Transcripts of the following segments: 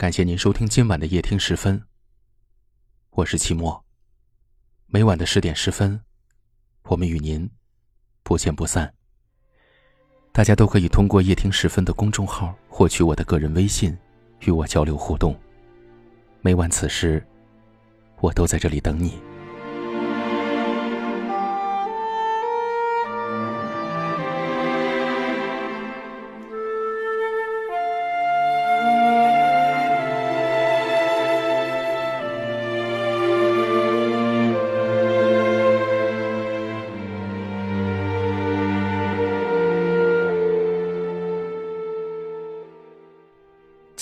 感谢您收听今晚的夜听十分。我是期末。每晚的十点十分，我们与您不见不散。大家都可以通过夜听十分的公众号获取我的个人微信，与我交流互动。每晚此时，我都在这里等你。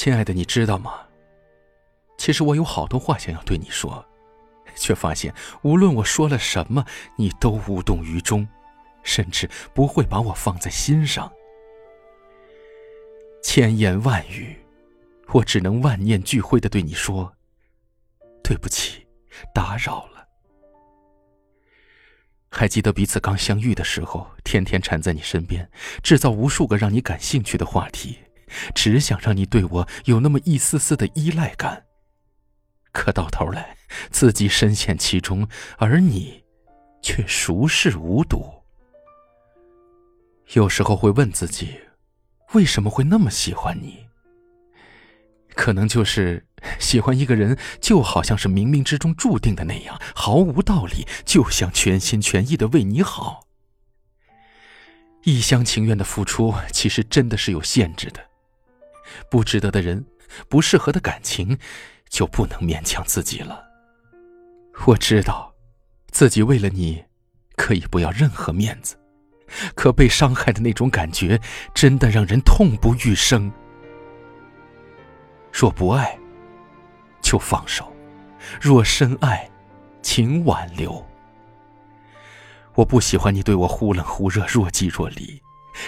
亲爱的，你知道吗？其实我有好多话想要对你说，却发现无论我说了什么，你都无动于衷，甚至不会把我放在心上。千言万语，我只能万念俱灰的对你说：“对不起，打扰了。”还记得彼此刚相遇的时候，天天缠在你身边，制造无数个让你感兴趣的话题。只想让你对我有那么一丝丝的依赖感，可到头来自己深陷其中，而你却熟视无睹。有时候会问自己，为什么会那么喜欢你？可能就是 喜欢一个人，就好像是冥冥之中注定的那样，毫无道理，就想全心全意的为你好。一厢情愿的付出，其实真的是有限制的。不值得的人，不适合的感情，就不能勉强自己了。我知道，自己为了你，可以不要任何面子，可被伤害的那种感觉，真的让人痛不欲生。若不爱，就放手；若深爱，请挽留。我不喜欢你对我忽冷忽热、若即若离，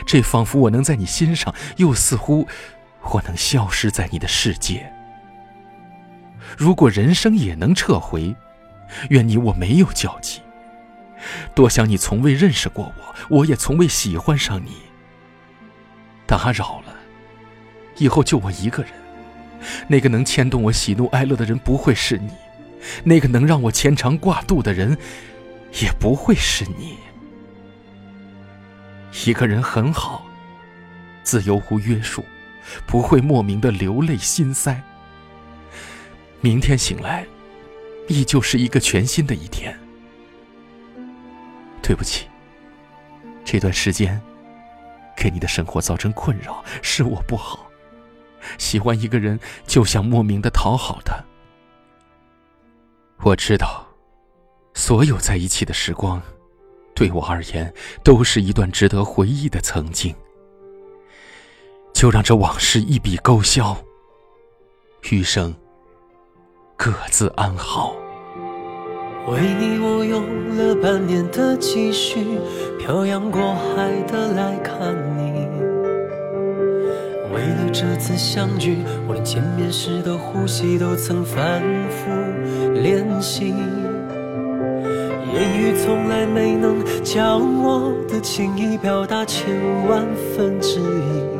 这仿佛我能在你心上，又似乎……我能消失在你的世界。如果人生也能撤回，愿你我没有交集。多想你从未认识过我，我也从未喜欢上你。打扰了，以后就我一个人。那个能牵动我喜怒哀乐的人不会是你，那个能让我牵肠挂肚的人也不会是你。一个人很好，自由无约束。不会莫名的流泪心塞。明天醒来，依旧是一个全新的一天。对不起，这段时间给你的生活造成困扰，是我不好。喜欢一个人就想莫名的讨好他。我知道，所有在一起的时光，对我而言都是一段值得回忆的曾经。就让这往事一笔勾销，余生各自安好。为你，我用了半年的积蓄，漂洋过海的来看你。为了这次相聚，我连见面时的呼吸都曾反复练习。言语从来没能将我的情意表达千万分之一。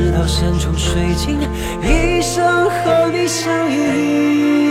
到山穷水尽，一生和你相依。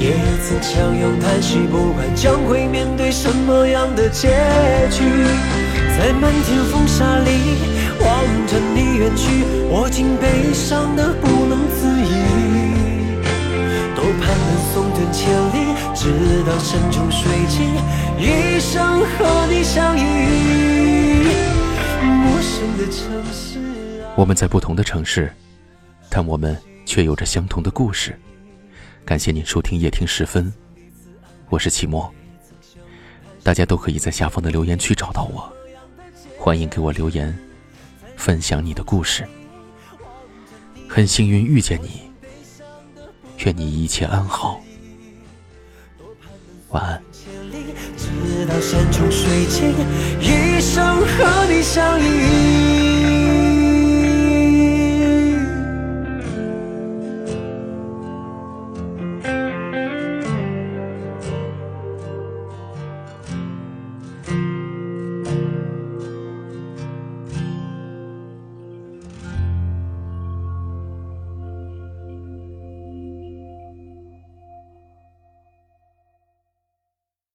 也曾相拥叹息。不管将会面对什么样的结局，在漫天风沙里望着你远去，我竟悲伤的不能自已。盼能送君千里，直到山穷水尽，一生和你相依。陌生的城市，我们在不同的城市，但我们却有着相同的故事。感谢您收听夜听时分，我是齐墨。大家都可以在下方的留言区找到我，欢迎给我留言，分享你的故事。很幸运遇见你。愿你一切安好，晚安。一生和你相依。